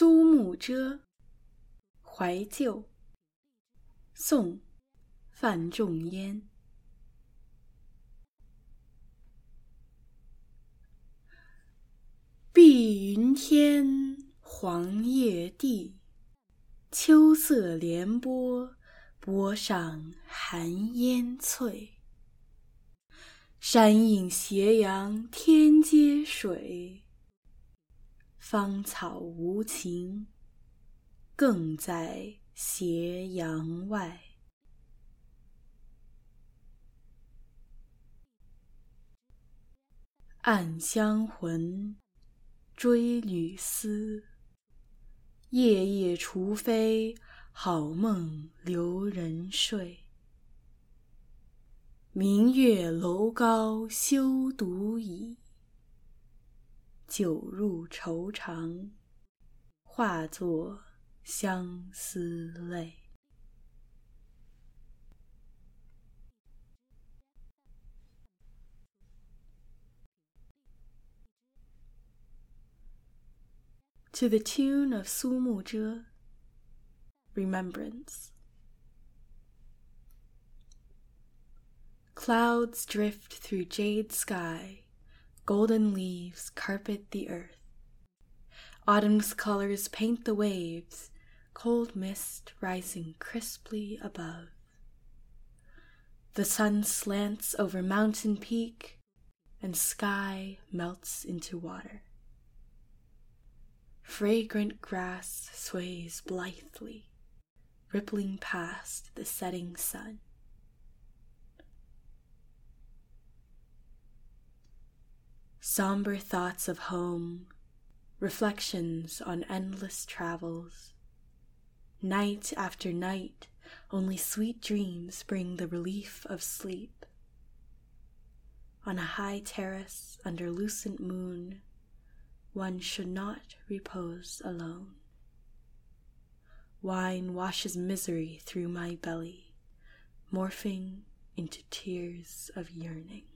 苏幕遮，怀旧。宋，范仲淹。碧云天，黄叶地，秋色连波，波上寒烟翠。山映斜阳天接水，芳草无情，更在斜阳外。暗香魂，追旅思。夜夜除非，好梦留人睡。明月楼高休独倚，酒入愁肠，化作相思泪。To the tune of Su Mu Zhe, Remembrance. Clouds drift through jade sky, golden leaves carpet the earth. Autumn's colors paint the waves, cold mist rising crisply above. The sun slants over mountain peak, and sky melts into water. Fragrant grass sways blithely, rippling past the setting sun. Somber thoughts of home, reflections on endless travels. Night after night, only sweet dreams bring the relief of sleep. On a high terrace under lucent moon, one should not repose alone. Wine washes misery through my belly, morphing into tears of yearning.